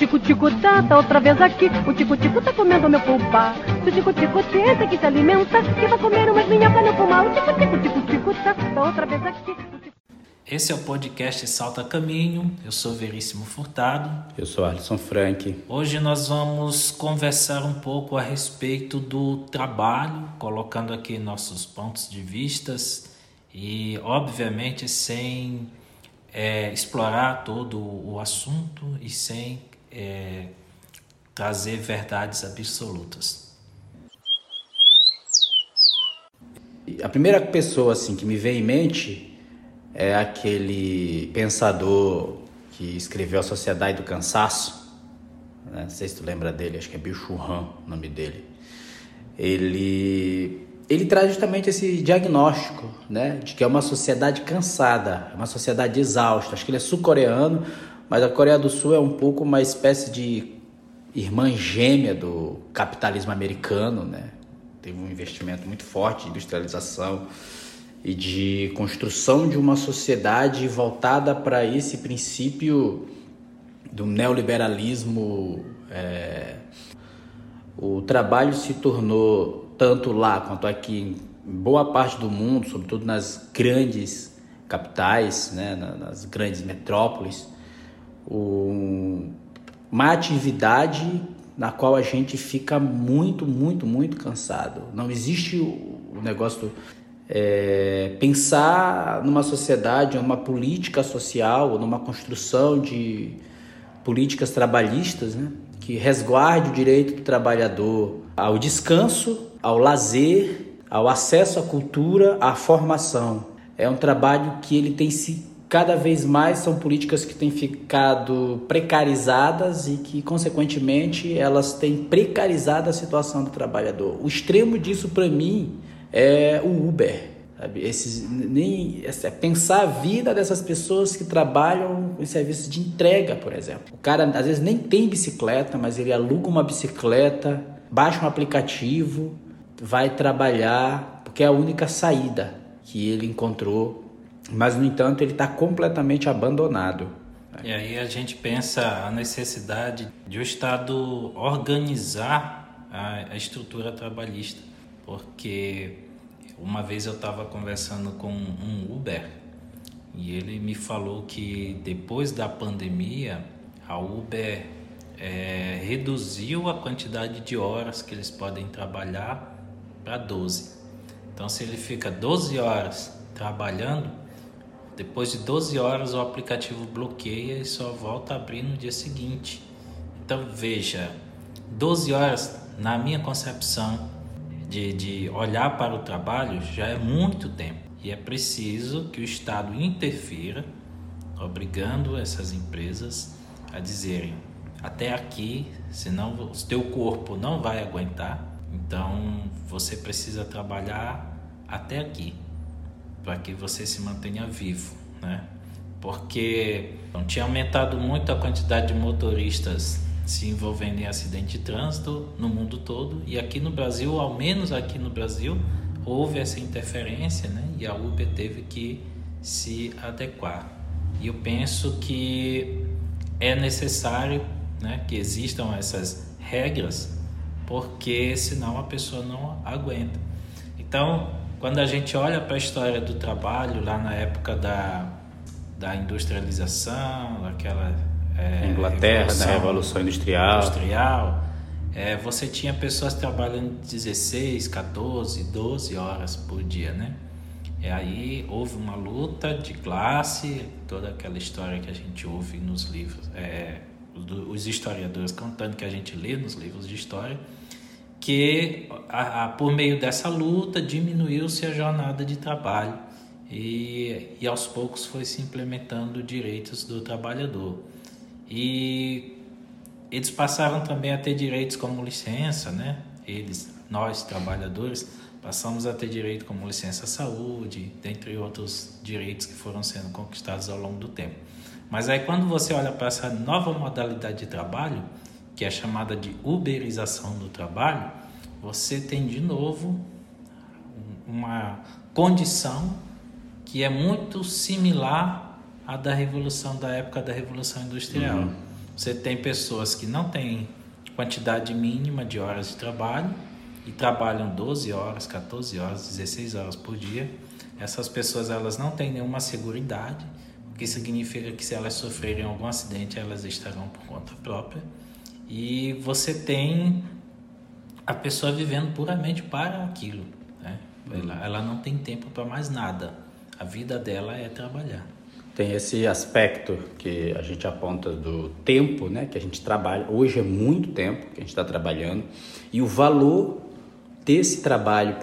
tico-tico tá, tá outra vez aqui. O tico-tico tá comendo meu pulpa. Se o tico-tico tenta que se alimenta, que vai comer umas minhocas no pulmão. O tico-tico, tico-tico tá, tá outra vez aqui. Esse é o podcast Salta Caminho. Eu sou Veríssimo Furtado. Eu sou Alisson Frank. Hoje nós vamos conversar um pouco a respeito do trabalho, colocando aqui nossos pontos de vistas e, obviamente, sem é, explorar todo o assunto e sem é, trazer verdades absolutas. A primeira pessoa assim que me vem em mente é aquele pensador que escreveu A Sociedade do Cansaço. Né? Não sei se tu lembra dele, acho que é Bill Churran o nome dele. Ele, ele traz justamente esse diagnóstico né? de que é uma sociedade cansada, uma sociedade exausta. Acho que ele é sul-coreano, mas a Coreia do Sul é um pouco uma espécie de irmã gêmea do capitalismo americano. Né? Teve um investimento muito forte de industrialização e de construção de uma sociedade voltada para esse princípio do neoliberalismo. É, o trabalho se tornou, tanto lá quanto aqui, em boa parte do mundo, sobretudo nas grandes capitais, né, nas grandes metrópoles, uma atividade na qual a gente fica muito, muito, muito cansado. Não existe o negócio é, pensar numa sociedade, numa política social, numa construção de políticas trabalhistas, né, que resguarde o direito do trabalhador ao descanso, ao lazer, ao acesso à cultura, à formação. É um trabalho que ele tem se cada vez mais são políticas que têm ficado precarizadas e que, consequentemente, elas têm precarizado a situação do trabalhador. O extremo disso, para mim, é o Uber. Esses, nem, é pensar a vida dessas pessoas que trabalham em serviços de entrega, por exemplo. O cara às vezes nem tem bicicleta, mas ele aluga uma bicicleta, baixa um aplicativo, vai trabalhar, porque é a única saída que ele encontrou. Mas, no entanto, ele está completamente abandonado. E aí a gente pensa a necessidade de o Estado organizar a, a estrutura trabalhista porque uma vez eu estava conversando com um Uber e ele me falou que depois da pandemia a Uber é, reduziu a quantidade de horas que eles podem trabalhar para 12. Então, se ele fica 12 horas trabalhando, depois de 12 horas o aplicativo bloqueia e só volta a abrir no dia seguinte. Então, veja, 12 horas, na minha concepção, de, de olhar para o trabalho já é muito tempo. E é preciso que o Estado interfira, obrigando essas empresas a dizerem até aqui, senão o teu corpo não vai aguentar. Então você precisa trabalhar até aqui para que você se mantenha vivo, né? Porque não tinha aumentado muito a quantidade de motoristas se envolvendo em acidente de trânsito no mundo todo e aqui no Brasil, ao menos aqui no Brasil, houve essa interferência, né? E a Uber teve que se adequar. E eu penso que é necessário, né, que existam essas regras, porque senão a pessoa não aguenta. Então, quando a gente olha para a história do trabalho lá na época da, da industrialização, aquela é, Inglaterra, Revolução, da Revolução Industrial. industrial é, você tinha pessoas trabalhando 16, 14, 12 horas por dia, né? E aí houve uma luta de classe, toda aquela história que a gente ouve nos livros, é, os historiadores contando que a gente lê nos livros de história, que a, a, por meio dessa luta diminuiu-se a jornada de trabalho e, e aos poucos foi se implementando direitos do trabalhador. E eles passaram também a ter direitos como licença, né? Eles, nós trabalhadores, passamos a ter direito como licença saúde, dentre outros direitos que foram sendo conquistados ao longo do tempo. Mas aí quando você olha para essa nova modalidade de trabalho, que é chamada de uberização do trabalho, você tem de novo uma condição que é muito similar a da revolução da época da revolução industrial. Uhum. Você tem pessoas que não têm quantidade mínima de horas de trabalho e trabalham 12 horas, 14 horas, 16 horas por dia. Essas pessoas elas não têm nenhuma segurança, o que significa que se elas sofrerem algum acidente, elas estarão por conta própria. E você tem a pessoa vivendo puramente para aquilo. Né? Ela, ela não tem tempo para mais nada. A vida dela é trabalhar. Tem esse aspecto que a gente aponta do tempo, né, que a gente trabalha. Hoje é muito tempo que a gente está trabalhando e o valor desse trabalho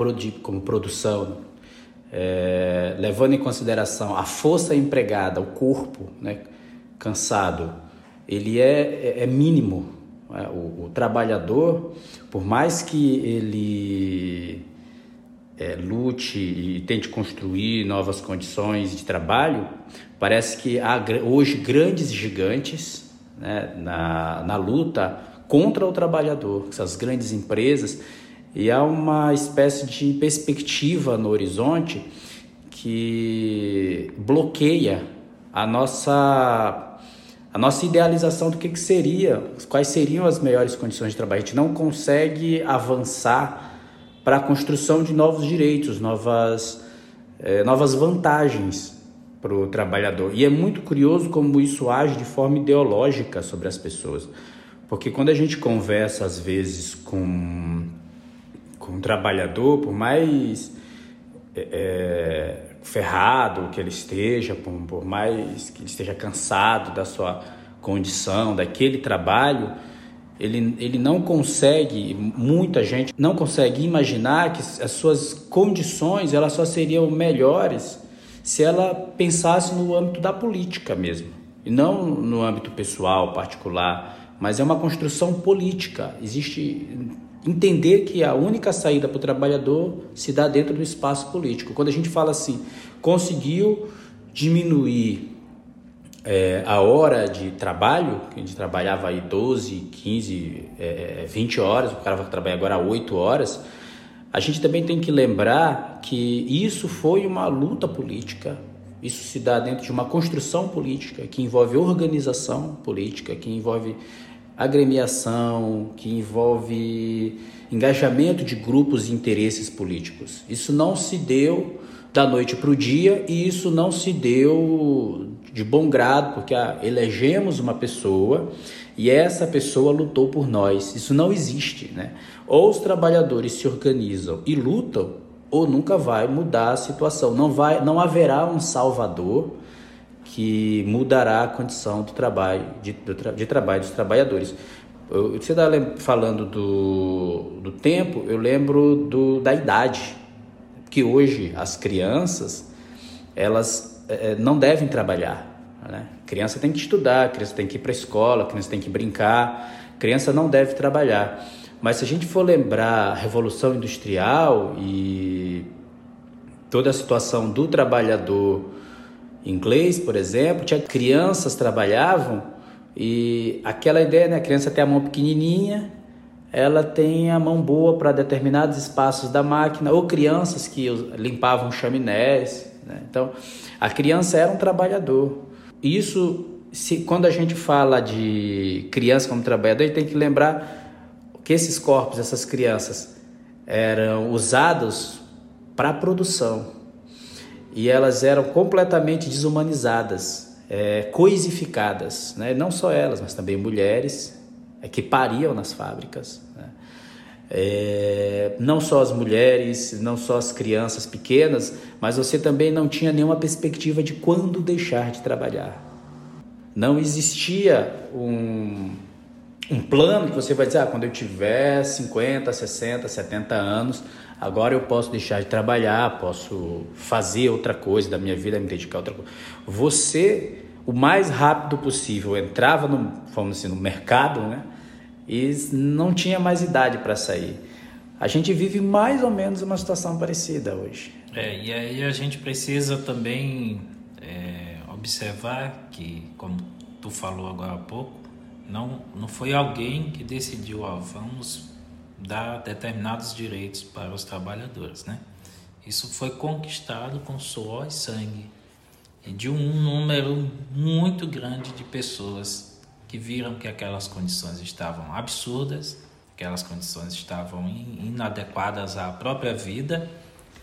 como produção, é, levando em consideração a força empregada, o corpo, né, cansado, ele é, é, é mínimo. Né? O, o, trabalhador, por mais que ele é, lute e tente construir novas condições de trabalho, parece que há hoje grandes gigantes né, na, na luta contra o trabalhador, essas grandes empresas, e há uma espécie de perspectiva no horizonte que bloqueia a nossa a nossa idealização do que, que seria, quais seriam as melhores condições de trabalho. A gente não consegue avançar para a construção de novos direitos, novas, é, novas vantagens para o trabalhador. E é muito curioso como isso age de forma ideológica sobre as pessoas. Porque quando a gente conversa, às vezes, com, com um trabalhador, por mais é ferrado que ele esteja, por, por mais que ele esteja cansado da sua condição, daquele trabalho, ele, ele não consegue, muita gente não consegue imaginar que as suas condições elas só seriam melhores se ela pensasse no âmbito da política mesmo, e não no âmbito pessoal, particular, mas é uma construção política. Existe entender que a única saída para o trabalhador se dá dentro do espaço político. Quando a gente fala assim, conseguiu diminuir é, a hora de trabalho, que a gente trabalhava aí 12, 15, é, 20 horas, o cara vai trabalhar agora 8 horas, a gente também tem que lembrar que isso foi uma luta política, isso se dá dentro de uma construção política que envolve organização política, que envolve agremiação, que envolve engajamento de grupos e interesses políticos. Isso não se deu da noite para o dia e isso não se deu de bom grado, porque ah, elegemos uma pessoa e essa pessoa lutou por nós. Isso não existe, né? Ou os trabalhadores se organizam e lutam, ou nunca vai mudar a situação. Não vai, não haverá um salvador que mudará a condição do trabalho de, do, de trabalho dos trabalhadores. Você está falando do, do tempo, eu lembro do, da idade, que hoje as crianças elas é, não devem trabalhar. Né? Criança tem que estudar, criança tem que ir para a escola, criança tem que brincar, criança não deve trabalhar. Mas se a gente for lembrar a Revolução Industrial e toda a situação do trabalhador inglês, por exemplo, tinha crianças trabalhavam e aquela ideia, né, a criança tem a mão pequenininha, ela tem a mão boa para determinados espaços da máquina, ou crianças que limpavam chaminés, né? Então, a criança era um trabalhador. Isso, se, quando a gente fala de criança como trabalhador, a gente tem que lembrar que esses corpos, essas crianças, eram usados para a produção e elas eram completamente desumanizadas, é, coisificadas, né? não só elas, mas também mulheres é, que pariam nas fábricas. Né? É, não só as mulheres, não só as crianças pequenas, mas você também não tinha nenhuma perspectiva de quando deixar de trabalhar. Não existia um, um plano que você vai dizer, ah, quando eu tiver 50, 60, 70 anos, agora eu posso deixar de trabalhar, posso fazer outra coisa da minha vida, me dedicar a outra coisa. Você, o mais rápido possível, entrava no, vamos assim, no mercado, né? E não tinha mais idade para sair. A gente vive mais ou menos uma situação parecida hoje. É, e aí a gente precisa também é, observar que, como tu falou agora há pouco, não, não foi alguém que decidiu, ó, vamos dar determinados direitos para os trabalhadores, né? Isso foi conquistado com suor e sangue de um número muito grande de pessoas que viram que aquelas condições estavam absurdas, aquelas condições estavam inadequadas à própria vida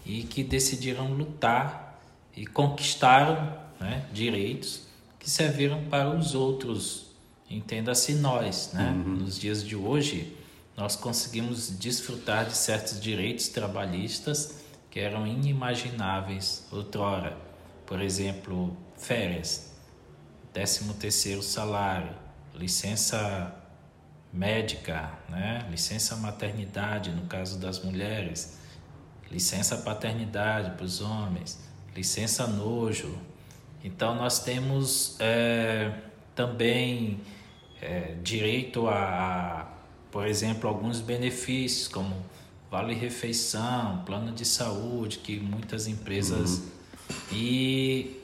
e que decidiram lutar e conquistaram né, direitos que serviram para os outros. Entenda-se nós, né? Uhum. Nos dias de hoje, nós conseguimos desfrutar de certos direitos trabalhistas que eram inimagináveis outrora. Por exemplo, férias, décimo terceiro salário, licença médica, né? licença maternidade no caso das mulheres, licença paternidade para os homens, licença nojo. Então nós temos é, também é, direito a, por exemplo, alguns benefícios como vale refeição, plano de saúde que muitas empresas uhum. e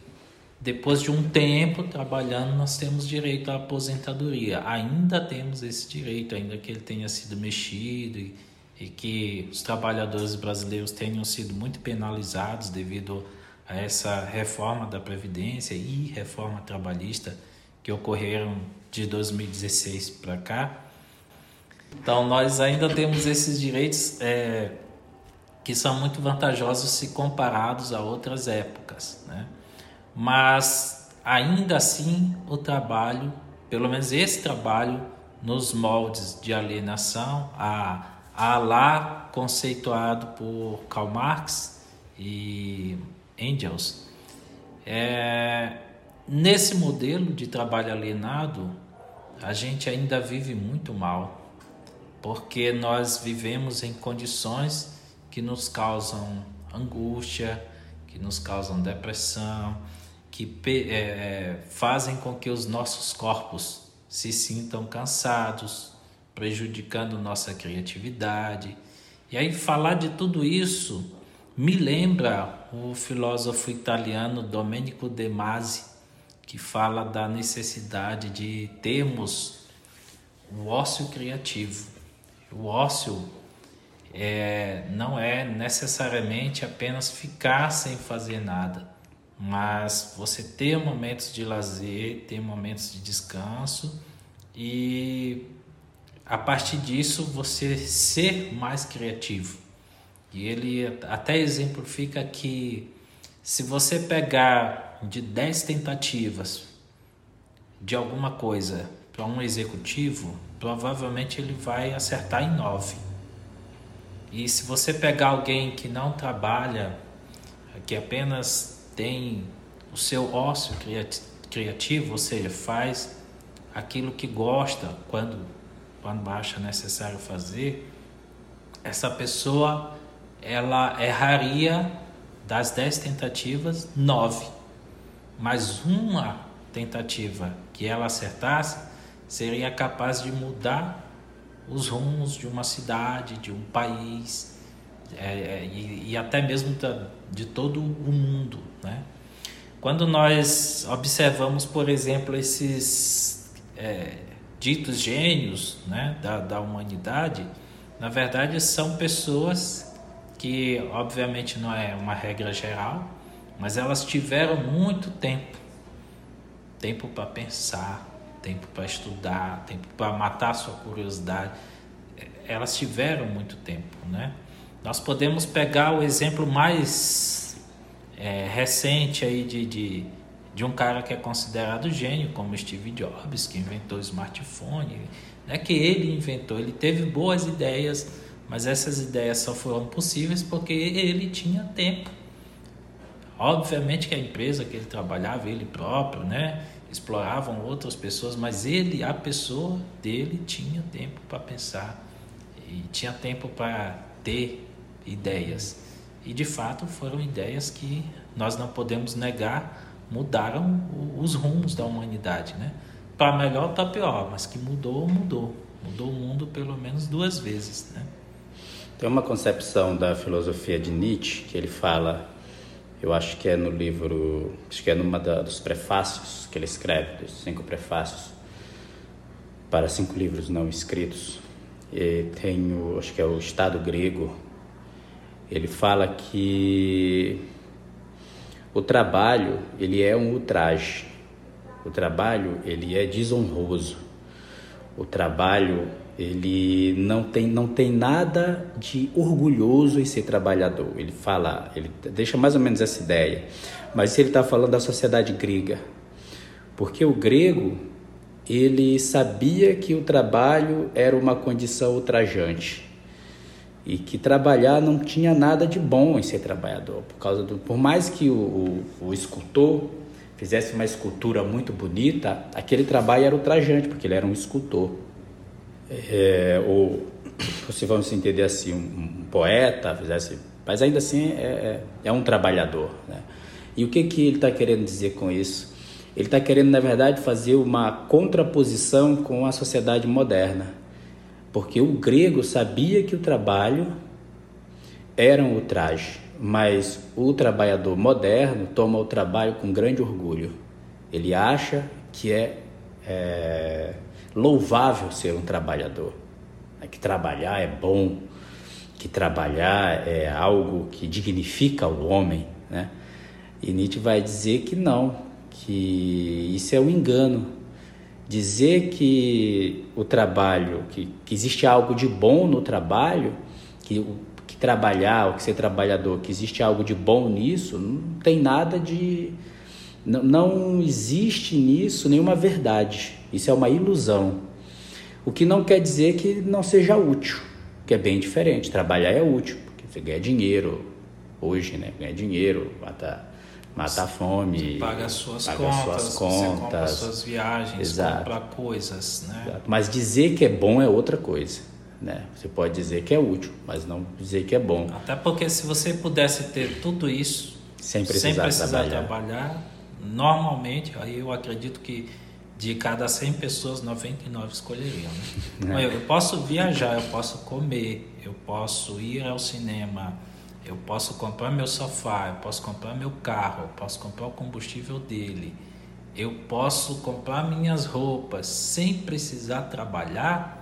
depois de um tempo trabalhando, nós temos direito à aposentadoria. Ainda temos esse direito, ainda que ele tenha sido mexido e, e que os trabalhadores brasileiros tenham sido muito penalizados devido a essa reforma da Previdência e reforma trabalhista que ocorreram de 2016 para cá. Então, nós ainda temos esses direitos é, que são muito vantajosos se comparados a outras épocas. Né? mas ainda assim o trabalho, pelo menos esse trabalho, nos moldes de alienação, a, a lá conceituado por Karl Marx e Engels, é, nesse modelo de trabalho alienado, a gente ainda vive muito mal, porque nós vivemos em condições que nos causam angústia, que nos causam depressão, que é, é, fazem com que os nossos corpos se sintam cansados, prejudicando nossa criatividade. E aí, falar de tudo isso me lembra o filósofo italiano Domenico De Masi, que fala da necessidade de termos o ócio criativo. O ócio é, não é necessariamente apenas ficar sem fazer nada mas você ter momentos de lazer, ter momentos de descanso e a partir disso você ser mais criativo. E ele até exemplifica que se você pegar de 10 tentativas de alguma coisa para um executivo, provavelmente ele vai acertar em 9. E se você pegar alguém que não trabalha, que apenas tem o seu ócio criativo, ou seja, faz aquilo que gosta quando, quando acha necessário fazer, essa pessoa ela erraria das dez tentativas, nove. Mas uma tentativa que ela acertasse seria capaz de mudar os rumos de uma cidade, de um país, é, é, e, e, até mesmo da, de todo o mundo. Né? Quando nós observamos, por exemplo, esses é, ditos gênios né, da, da humanidade, na verdade são pessoas que, obviamente, não é uma regra geral, mas elas tiveram muito tempo tempo para pensar, tempo para estudar, tempo para matar sua curiosidade. Elas tiveram muito tempo, né? Nós podemos pegar o exemplo mais é, recente aí de, de, de, um cara que é considerado gênio, como Steve Jobs, que inventou o smartphone. Não é que ele inventou, ele teve boas ideias, mas essas ideias só foram possíveis porque ele tinha tempo. Obviamente que a empresa que ele trabalhava, ele próprio, né, exploravam outras pessoas, mas ele, a pessoa dele, tinha tempo para pensar e tinha tempo para ter ideias. E de fato foram ideias que nós não podemos negar, mudaram os rumos da humanidade, né? Para melhor ou para pior, mas que mudou, mudou. Mudou o mundo pelo menos duas vezes, né? Tem uma concepção da filosofia de Nietzsche que ele fala, eu acho que é no livro, acho que é numa da, dos prefácios que ele escreve, dos cinco prefácios para cinco livros não escritos. E tem o, acho que é o Estado Grego, ele fala que o trabalho ele é um ultraje, o trabalho ele é desonroso. o trabalho ele não tem, não tem nada de orgulhoso em ser trabalhador. Ele fala, ele deixa mais ou menos essa ideia. Mas ele está falando da sociedade grega. Porque o grego, ele sabia que o trabalho era uma condição ultrajante. E que trabalhar não tinha nada de bom em ser trabalhador. Por, causa do, por mais que o, o, o escultor fizesse uma escultura muito bonita, aquele trabalho era ultrajante, porque ele era um escultor é, ou se vamos entender assim, um, um poeta, fizesse, mas ainda assim é, é, é um trabalhador. Né? E o que, que ele está querendo dizer com isso? Ele está querendo, na verdade, fazer uma contraposição com a sociedade moderna. Porque o grego sabia que o trabalho era um ultraje, mas o trabalhador moderno toma o trabalho com grande orgulho. Ele acha que é, é louvável ser um trabalhador, né? que trabalhar é bom, que trabalhar é algo que dignifica o homem, né? E Nietzsche vai dizer que não, que isso é um engano. Dizer que o trabalho, que, que existe algo de bom no trabalho, que, que trabalhar, ou que ser trabalhador, que existe algo de bom nisso, não tem nada de. Não, não existe nisso nenhuma verdade. Isso é uma ilusão. O que não quer dizer que não seja útil, que é bem diferente. Trabalhar é útil, porque você ganha dinheiro hoje, né? Ganha dinheiro, mata, mata a fome. Você paga as suas paga contas, suas contas, você compra suas viagens, Exato. compra coisas, né? Exato. Mas dizer que é bom é outra coisa. Né? Você pode dizer que é útil, mas não dizer que é bom. Até porque se você pudesse ter tudo isso sem precisar, sem precisar trabalhar. trabalhar, normalmente, aí eu acredito que de cada 100 pessoas, 99 escolheriam. Né? É. Eu, eu, posso viajar, eu posso comer, eu posso ir ao cinema, eu posso comprar meu sofá, eu posso comprar meu carro, eu posso comprar o combustível dele, eu posso comprar minhas roupas sem precisar trabalhar.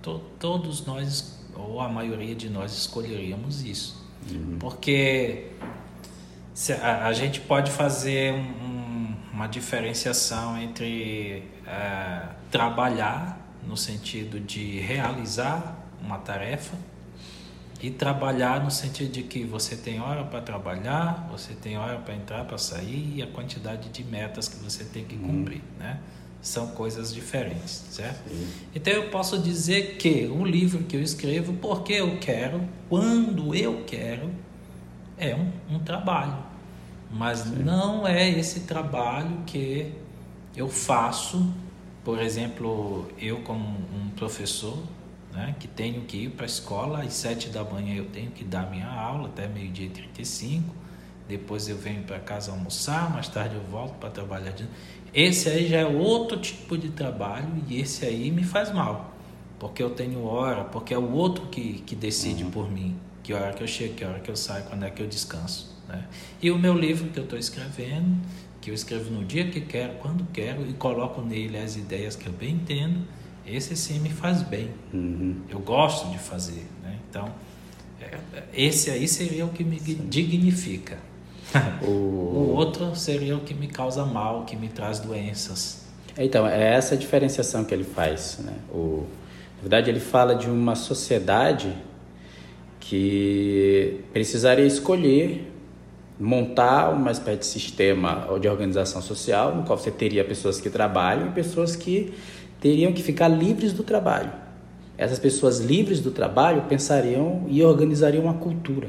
To, todos nós, ou a maioria de nós, escolheríamos isso. Uhum. Porque a, a, gente pode fazer um, uma diferenciação entre é, trabalhar no sentido de realizar uma tarefa e trabalhar no sentido de que você tem hora para trabalhar, você tem hora para entrar, para sair e a quantidade de metas que você tem que uhum. cumprir, né? São coisas diferentes, certo? Sim. Então eu posso dizer que o livro que eu escrevo, porque eu quero, quando eu quero, é um, um trabalho. Mas Sim. não é esse trabalho que eu faço, por exemplo, eu como um professor, né, que tenho que ir para a escola às sete da manhã eu tenho que dar minha aula até meio-dia e 35, depois eu venho para casa almoçar, mais tarde eu volto para trabalhar de Esse aí já é outro tipo de trabalho e esse aí me faz mal, porque eu tenho hora, porque é o outro que, que decide uhum. por mim, que hora que eu chego, que hora que eu saio, quando é que eu descanso. Né? E o meu livro que eu estou escrevendo, que eu escrevo no dia que quero, quando quero, e coloco nele as ideias que eu bem entendo, esse sim me faz bem. Uhum. Eu gosto de fazer. Né? Então, é, esse aí seria o que me dignifica. O... o outro seria o que me causa mal, que me traz doenças. Então, é essa a diferenciação que ele faz. Né? O, na verdade, ele fala de uma sociedade que precisaria escolher montar uma espécie de sistema de organização social no qual você teria pessoas que trabalham e pessoas que teriam que ficar livres do trabalho. Essas pessoas livres do trabalho pensariam e organizariam uma cultura,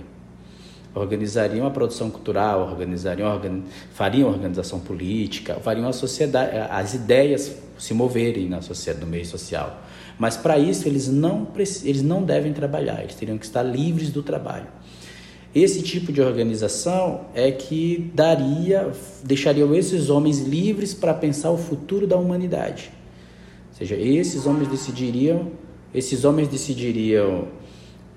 organizariam a produção cultural, organizariam, organ... fariam organização política, fariam a sociedade, as ideias se moverem na sociedade, no meio social. Mas para isso eles não, eles não devem trabalhar, eles teriam que estar livres do trabalho. Esse tipo de organização é que daria, deixaria esses homens livres para pensar o futuro da humanidade. Ou seja, esses homens decidiriam, esses homens decidiriam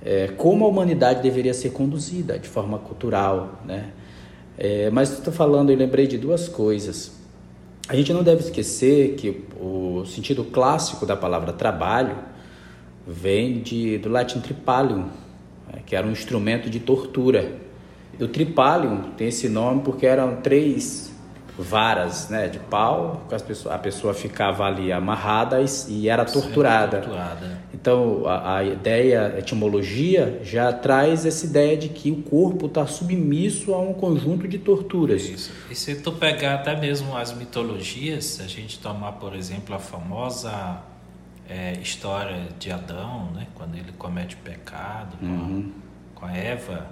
é, como a humanidade deveria ser conduzida de forma cultural, né? É, mas estou falando, eu lembrei de duas coisas. A gente não deve esquecer que o sentido clássico da palavra trabalho vem de, do latim tripalium, que era um instrumento de tortura. O tripalium tem esse nome porque eram três varas né, de pau, a pessoa, a pessoa ficava ali amarrada e, e era torturada. torturada. Então a, a, ideia, a etimologia, já traz essa ideia de que o corpo está submisso a um conjunto de torturas. Isso. E se tu pegar até mesmo as mitologias, a gente tomar, por exemplo, a famosa é, história de Adão, né, quando ele comete pecado uhum. com, a, com a Eva,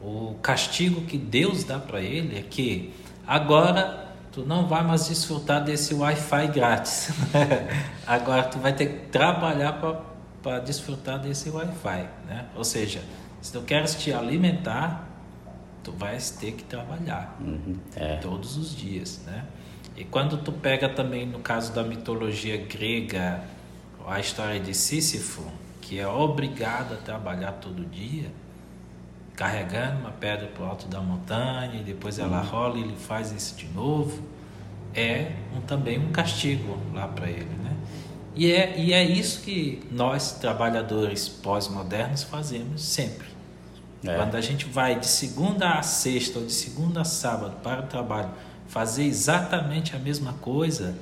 o castigo que Deus dá para ele é que Agora tu não vai mais desfrutar desse Wi-Fi grátis. Agora tu vai ter que trabalhar para desfrutar desse Wi-Fi, né? Ou seja, se tu queres te alimentar, tu vais ter que trabalhar uhum, é. todos os dias, né? E quando tu pega também no caso da mitologia grega a história de Sísifo, que é obrigado a trabalhar todo dia, carregando uma pedra para o alto da montanha e depois ela uhum. rola e ele faz isso de novo, é um, também um castigo lá para ele, né? E é, e é isso que nós, trabalhadores pós-modernos, fazemos sempre. É. Quando a gente vai de segunda a sexta ou de segunda a sábado para o trabalho fazer exatamente a mesma coisa,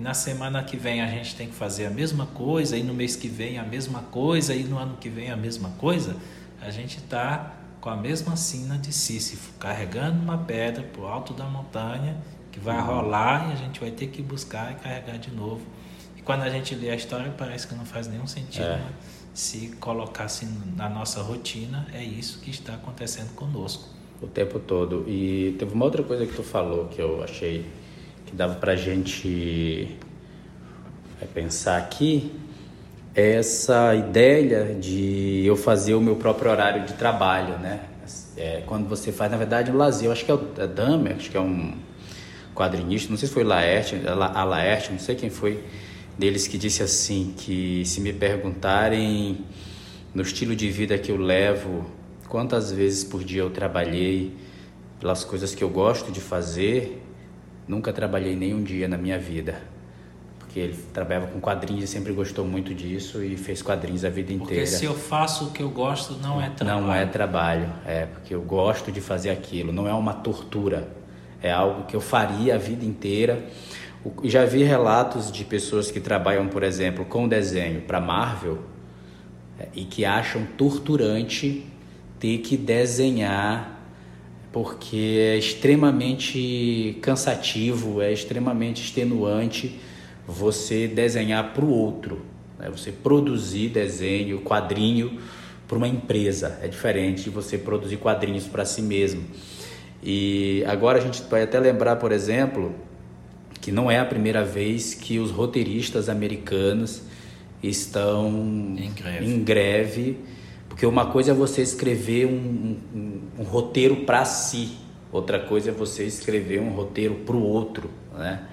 e na semana que vem a gente tem que fazer a mesma coisa, e no mês que vem a mesma coisa, e no ano que vem a mesma coisa, a gente está com a mesma sina de Sísifo, carregando uma pedra para o alto da montanha, que vai uhum. rolar e a gente vai ter que buscar e carregar de novo. E quando a gente lê a história, parece que não faz nenhum sentido. É. Né? Se colocasse na nossa rotina, é isso que está acontecendo conosco. O tempo todo. E teve uma outra coisa que tu falou que eu achei que dava para a gente é, pensar aqui, essa ideia de eu fazer o meu próprio horário de trabalho, né? É, quando você faz, na verdade, o lazer, eu acho que é o é acho que é um quadrinista, não sei se foi Laerte, a Laerte, não sei quem foi deles que disse assim, que se me perguntarem no estilo de vida que eu levo, quantas vezes por dia eu trabalhei pelas coisas que eu gosto de fazer, nunca trabalhei nenhum dia na minha vida que ele trabalhava com quadrinhos e sempre gostou muito disso e fez quadrinhos a vida porque inteira. Porque se eu faço o que eu gosto, não é trabalho. Não é trabalho, é porque eu gosto de fazer aquilo, não é uma tortura, é algo que eu faria a vida inteira. Já vi relatos de pessoas que trabalham, por exemplo, com desenho para Marvel é, e que acham torturante ter que desenhar porque é extremamente cansativo, é extremamente extenuante você desenhar para o outro, né? você produzir desenho, quadrinho para uma empresa. É diferente de você produzir quadrinhos para si mesmo. E agora a gente vai até lembrar, por exemplo, que não é a primeira vez que os roteiristas americanos estão em greve, em greve porque uma coisa é você escrever um, um, um roteiro para si, outra coisa é você escrever um roteiro para o outro, né?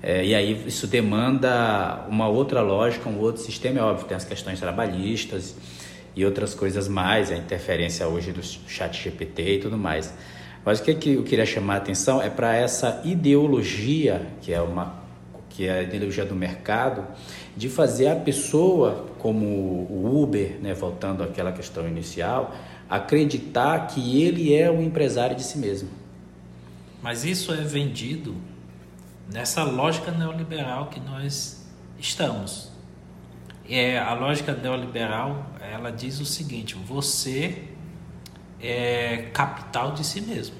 É, e aí isso demanda uma outra lógica, um outro sistema, é óbvio, tem as questões trabalhistas e outras coisas mais, a interferência hoje do chat GPT e tudo mais. Mas o que, que eu queria chamar a atenção é para essa ideologia, que é uma que é a ideologia do mercado, de fazer a pessoa, como o Uber, né, voltando àquela questão inicial, acreditar que ele é o empresário de si mesmo. Mas isso é vendido nessa lógica neoliberal que nós estamos. É, a lógica neoliberal ela diz o seguinte: você é capital de si mesmo.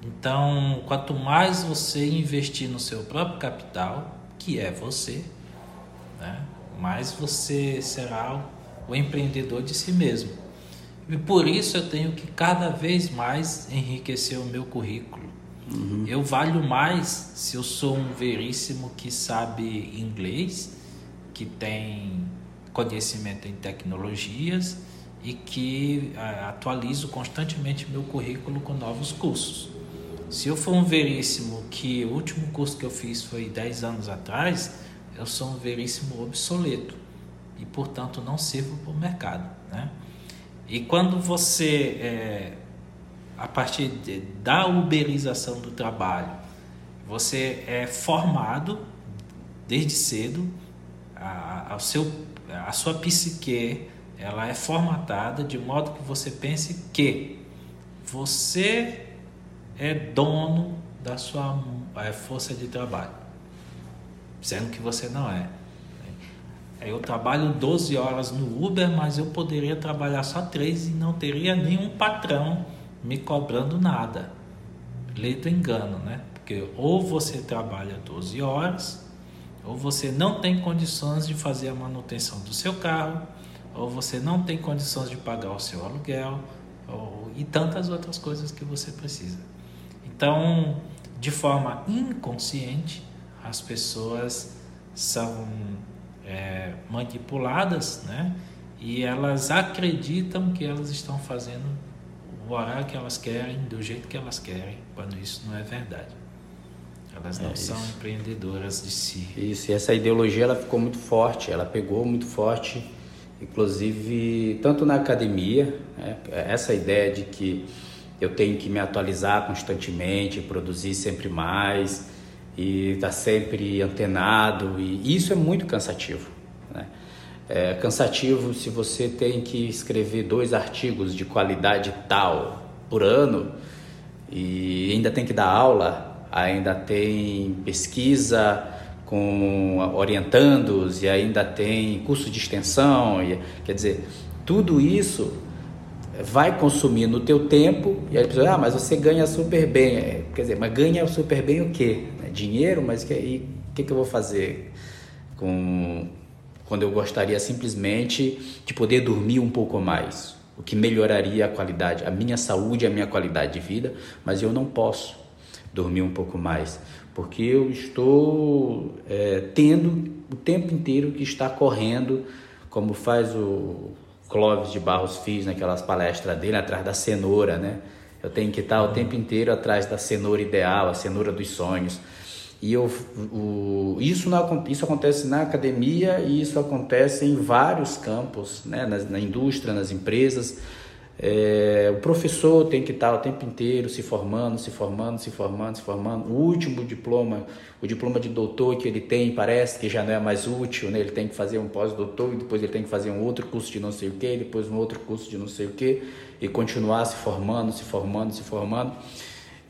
Então, quanto mais você investir no seu próprio capital, que é você, né, mais você será o empreendedor de si mesmo. E por isso eu tenho que cada vez mais enriquecer o meu currículo Uhum. Eu valho mais se eu sou um veríssimo que sabe inglês, que tem conhecimento em tecnologias e que uh, atualizo constantemente meu currículo com novos cursos. Se eu for um veríssimo que o último curso que eu fiz foi 10 anos atrás, eu sou um veríssimo obsoleto e, portanto, não sirvo para o mercado. Né? E quando você é, a partir de, da uberização do trabalho, você é formado desde cedo, a, a, seu, a sua psique ela é formatada de modo que você pense que você é dono da sua é, força de trabalho, sendo que você não é. Eu trabalho 12 horas no Uber, mas eu poderia trabalhar só 3 e não teria nenhum patrão me cobrando nada. Lei do engano, né? Porque ou você trabalha 12 horas, ou você não tem condições de fazer a manutenção do seu carro, ou você não tem condições de pagar o seu aluguel, ou, e tantas outras coisas que você precisa. Então, de forma inconsciente, as pessoas são é, manipuladas, né? E elas acreditam que elas estão fazendo o horário que elas querem, do jeito que elas querem, quando isso não é verdade. Elas não é são empreendedoras de si. Isso, e essa ideologia ela ficou muito forte, ela pegou muito forte, inclusive tanto na academia, né? essa ideia de que eu tenho que me atualizar constantemente, produzir sempre mais, e está sempre antenado e isso é muito cansativo. Né? É cansativo se você tem que escrever dois artigos de qualidade tal por ano e ainda tem que dar aula, ainda tem pesquisa com orientandos e ainda tem curso de extensão, e, quer dizer, tudo isso vai consumir no teu tempo e aí a pessoa, ah, mas você ganha super bem, é, quer dizer, mas ganha super bem o quê? Dinheiro, mas que, e o que, que eu vou fazer com quando eu gostaria simplesmente de poder dormir um pouco mais, o que melhoraria a qualidade, a minha saúde, a minha qualidade de vida, mas eu não posso dormir um pouco mais, porque eu estou é, tendo o tempo inteiro que está correndo, como faz o Clóvis de Barros Fiz naquelas palestras dele, atrás da cenoura, né? Eu tenho que estar o tempo inteiro atrás da cenoura ideal, a cenoura dos sonhos. E eu, o, isso, isso acontece na academia e isso acontece em vários campos, né? na, na indústria, nas empresas. É, o professor tem que estar o tempo inteiro se formando, se formando, se formando, se formando. O último diploma, o diploma de doutor que ele tem, parece que já não é mais útil, né? ele tem que fazer um pós-doutor e depois ele tem que fazer um outro curso de não sei o que, depois um outro curso de não sei o que, e continuar se formando, se formando, se formando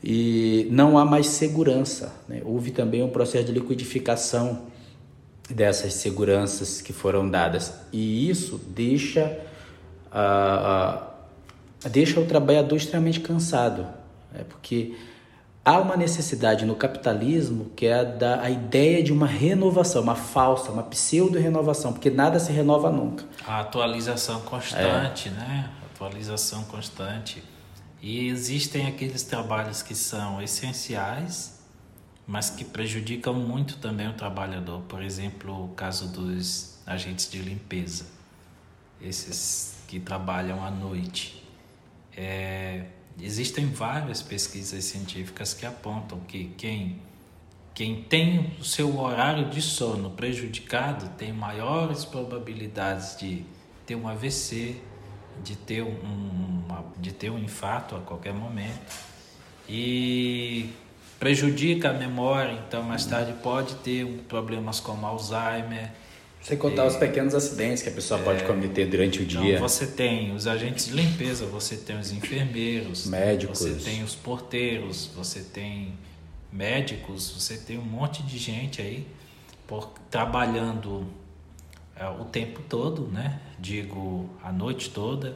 e não há mais segurança. Né? Houve também um processo de liquidificação dessas seguranças que foram dadas e isso deixa, uh, uh, deixa o trabalhador extremamente cansado, né? porque há uma necessidade no capitalismo que é a, da, a ideia de uma renovação, uma falsa, uma pseudo-renovação, porque nada se renova nunca. A atualização constante, é. né? Atualização constante. E existem aqueles trabalhos que são essenciais, mas que prejudicam muito também o trabalhador. Por exemplo, o caso dos agentes de limpeza, esses que trabalham à noite. É, existem várias pesquisas científicas que apontam que quem, quem tem o seu horário de sono prejudicado tem maiores probabilidades de ter um AVC, de ter um, uma, de ter um infarto a qualquer momento e prejudica a memória, então mais tarde pode ter problemas como Alzheimer. Sem contar os pequenos acidentes que a pessoa é, pode cometer durante o então dia. Você tem os agentes de limpeza, você tem os enfermeiros, médicos, você tem os porteiros, você tem médicos, você tem um monte de gente aí por, trabalhando o tempo todo, né? Digo a noite toda.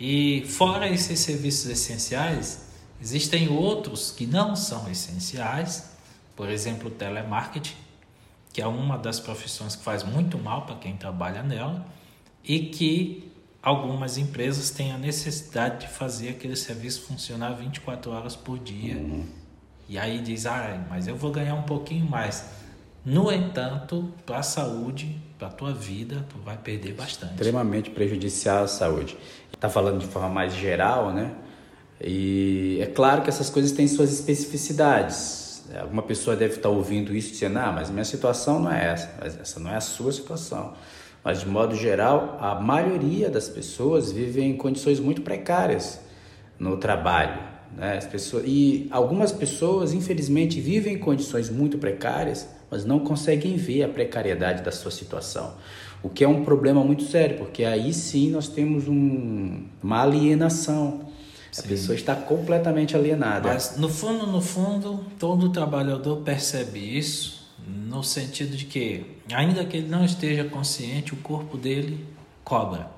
E fora esses serviços essenciais, existem outros que não são essenciais, por exemplo, o telemarketing, que é uma das profissões que faz muito mal para quem trabalha nela e que algumas empresas têm a necessidade de fazer aquele serviço funcionar 24 horas por dia. Uhum. E aí diz, ah, mas eu vou ganhar um pouquinho mais. No entanto, para a saúde, para a tua vida, tu vai perder bastante. Extremamente prejudicial à saúde. Está falando de forma mais geral, né? E é claro que essas coisas têm suas especificidades. Alguma pessoa deve estar ouvindo isso e dizendo, ah, mas minha situação não é essa, mas essa não é a sua situação. Mas de modo geral, a maioria das pessoas vive em condições muito precárias no trabalho. Né? As pessoas, e algumas pessoas, infelizmente, vivem em condições muito precárias mas não conseguem ver a precariedade da sua situação. O que é um problema muito sério, porque aí sim nós temos um, uma alienação A pessoa está completamente alienada. Mas no fundo, no fundo, todo trabalhador percebe isso no sentido de que, ainda que ele não esteja consciente, o corpo dele cobra.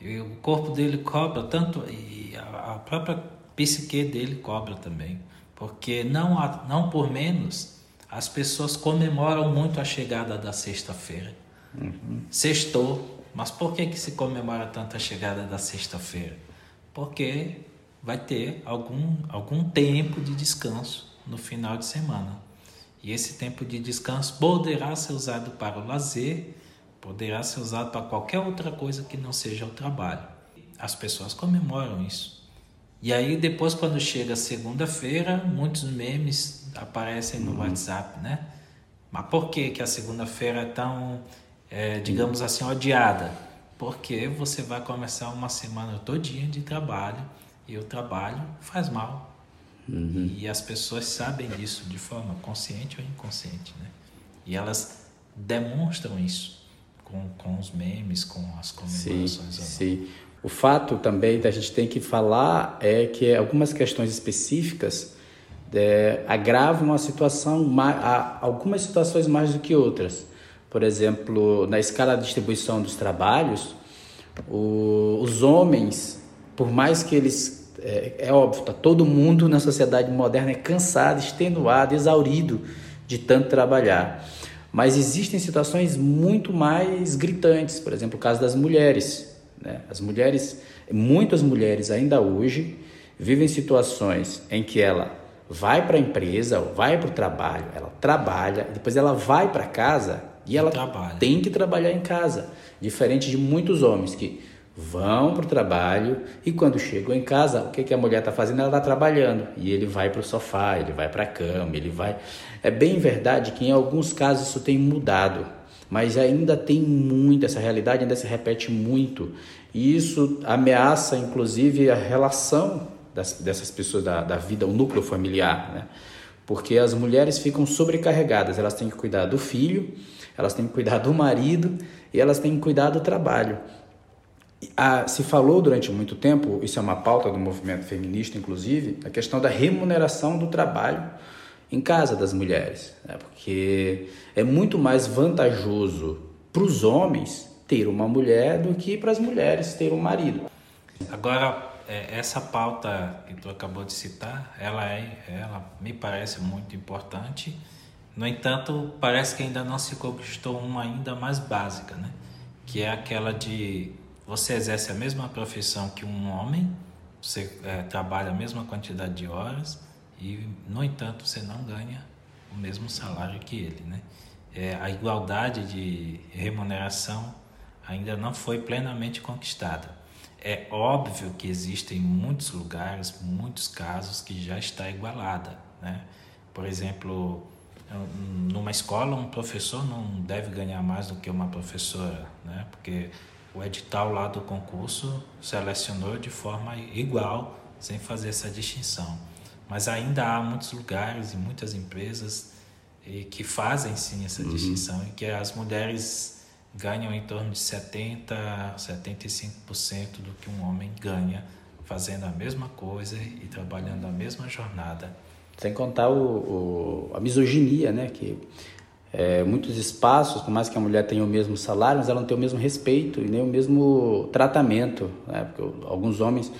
E o corpo dele cobra tanto e a própria psique dele cobra também, porque não não por menos as pessoas comemoram muito a chegada da sexta-feira. Uhum. Sextou, mas por que que se comemora tanto a chegada da sexta-feira? Porque vai ter algum algum tempo de descanso no final de semana. E esse tempo de descanso poderá ser usado para o lazer, poderá ser usado para qualquer outra coisa que não seja o trabalho. As pessoas comemoram isso. E aí depois quando chega segunda-feira, muitos memes aparecem no uhum. WhatsApp, né? Mas por que que a segunda-feira é tão, é, digamos assim, odiada? Porque você vai começar uma semana todinha de trabalho e o trabalho faz mal. Uhum. E as pessoas sabem disso de forma consciente ou inconsciente, né? E elas demonstram isso com, com os memes, com as comemorações. Sim, sim. O fato também da gente tem que falar é que algumas questões específicas é, agravam a situação, algumas situações mais do que outras. Por exemplo, na escala de distribuição dos trabalhos, o, os homens, por mais que eles é, é óbvio, tá todo mundo na sociedade moderna é cansado, extenuado, exaurido de tanto trabalhar. Mas existem situações muito mais gritantes, por exemplo, o caso das mulheres. Né? As mulheres, muitas mulheres ainda hoje vivem situações em que ela vai para a empresa, vai para o trabalho, ela trabalha, depois ela vai para casa e ela trabalha. tem que trabalhar em casa, diferente de muitos homens que vão para o trabalho e quando chegam em casa, o que, que a mulher está fazendo? Ela está trabalhando e ele vai para o sofá, ele vai para a cama, ele vai. É bem verdade que em alguns casos isso tem mudado mas ainda tem muito, essa realidade ainda se repete muito. E isso ameaça, inclusive, a relação das, dessas pessoas da, da vida, o núcleo familiar, né? Porque as mulheres ficam sobrecarregadas, elas têm que cuidar do filho, elas têm que cuidar do marido e elas têm que cuidar do trabalho. Ah, se falou durante muito tempo, isso é uma pauta do movimento feminista, inclusive, a questão da remuneração do trabalho em casa das mulheres, né? porque é muito mais vantajoso para os homens ter uma mulher do que para as mulheres ter um marido. Agora, é, essa pauta que tu acabou de citar, ela é, ela me parece muito importante. No entanto, parece que ainda não se conquistou uma ainda mais básica, né? Que é aquela de você exerce a mesma profissão que um homem, você é, trabalha a mesma quantidade de horas, e, no entanto, você não ganha o mesmo salário que ele. Né? É, a igualdade de remuneração ainda não foi plenamente conquistada. É óbvio que existem muitos lugares, muitos casos que já está igualada. Né? Por exemplo, numa escola, um professor não deve ganhar mais do que uma professora, né? porque o edital lá do concurso selecionou de forma igual, sem fazer essa distinção. Mas ainda há muitos lugares e muitas empresas e, que fazem sim essa uhum. distinção e que as mulheres ganham em torno de 70, 75% do que um homem ganha fazendo a mesma coisa e trabalhando a mesma jornada. Sem contar o, o a misoginia, né? Que é, muitos espaços, por mais que a mulher tenha o mesmo salário, mas ela não tem o mesmo respeito e nem o mesmo tratamento, né? Porque alguns homens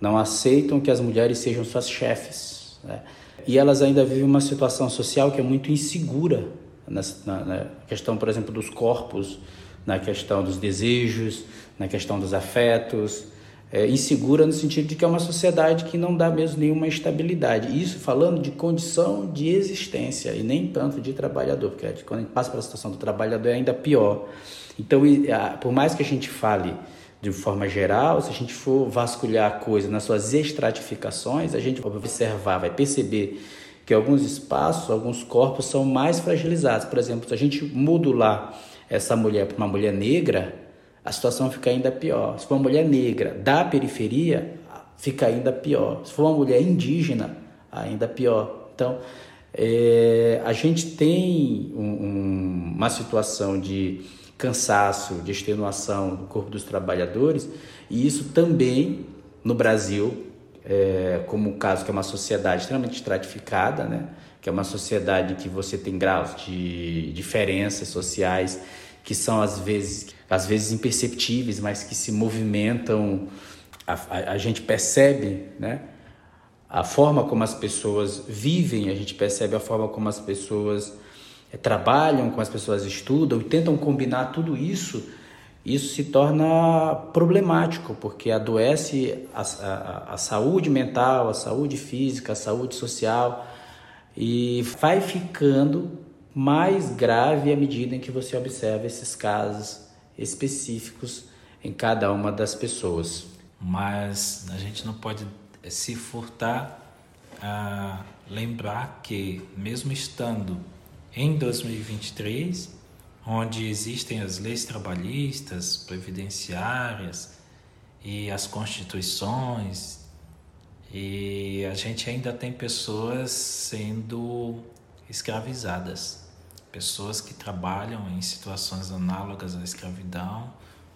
não aceitam que as mulheres sejam suas chefes. Né? E elas ainda vivem uma situação social que é muito insegura na, na, na, questão, por exemplo, dos corpos, na questão dos desejos, na questão dos afetos. É, insegura no sentido de que é uma sociedade que não dá mesmo nenhuma estabilidade. Isso falando de condição de existência e nem tanto de trabalhador, porque quando a gente passa pela situação do trabalhador é ainda pior. Então, por mais que a gente fale de forma geral, se a gente for vasculhar a coisa nas suas estratificações, a gente vai observar, vai perceber que alguns espaços, alguns corpos são mais fragilizados. Por exemplo, se a gente modular essa mulher para uma mulher negra, a situação fica ainda pior. Se for uma mulher negra da periferia, fica ainda pior. Se for uma mulher indígena, ainda pior. Então, é, a gente tem um, um, uma situação de cansaço, de extenuação do corpo dos trabalhadores, e isso também no Brasil é, como o caso que é uma sociedade extremamente estratificada, né? que é uma sociedade que você tem graus de diferenças sociais que são às vezes, às vezes imperceptíveis, mas que se movimentam, a, a, a gente percebe, né? a forma como as pessoas vivem, a gente percebe a forma como as pessoas trabalham, como as pessoas estudam e tentam combinar tudo isso, isso se torna problemático, porque adoece a, a, a saúde mental, a saúde física, a saúde social e vai ficando mais grave à medida em que você observa esses casos específicos em cada uma das pessoas. Mas a gente não pode se furtar a lembrar que, mesmo estando em 2023, onde existem as leis trabalhistas, previdenciárias e as constituições, e a gente ainda tem pessoas sendo escravizadas, pessoas que trabalham em situações análogas à escravidão,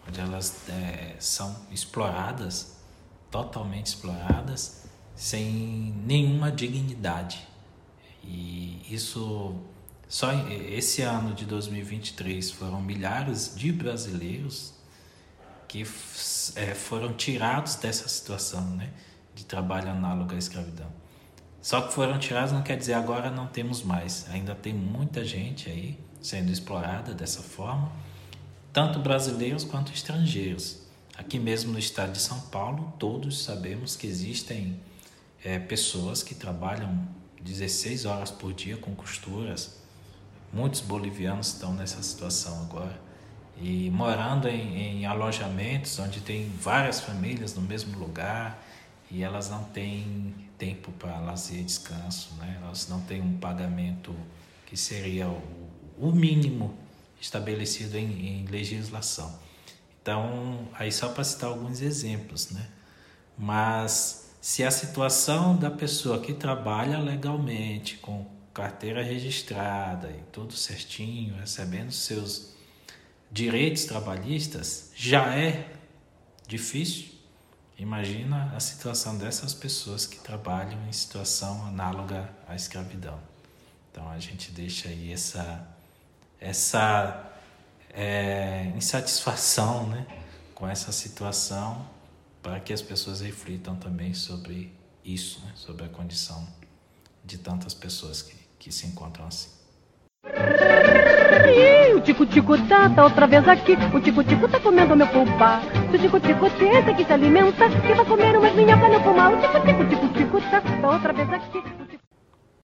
onde elas é, são exploradas totalmente exploradas, sem nenhuma dignidade. E isso só esse ano de 2023 foram milhares de brasileiros que é, foram tirados dessa situação, né, de trabalho análogo à escravidão. Só que foram tirados não quer dizer agora não temos mais. Ainda tem muita gente aí sendo explorada dessa forma, tanto brasileiros quanto estrangeiros. Aqui mesmo no estado de São Paulo, todos sabemos que existem é, pessoas que trabalham 16 horas por dia com costuras. Muitos bolivianos estão nessa situação agora. E morando em, em alojamentos onde tem várias famílias no mesmo lugar e elas não têm tempo para lazer e descanso, né? elas não têm um pagamento que seria o, o mínimo estabelecido em, em legislação. Então, aí só para citar alguns exemplos, né? Mas se a situação da pessoa que trabalha legalmente, com carteira registrada e tudo certinho, recebendo seus direitos trabalhistas, já é difícil, imagina a situação dessas pessoas que trabalham em situação análoga à escravidão. Então a gente deixa aí essa essa é, insatisfação né, com essa situação para que as pessoas reflitam também sobre isso, né, sobre a condição de tantas pessoas que, que se encontram assim. o tico-tico tá, tá outra vez aqui. O tico-tico tá comendo meu pulpa. Se o tico-tico tenta que se alimenta, que vai comer umas minhocas no pulmão. O tico-tico, tico-tico tá, tá outra vez aqui.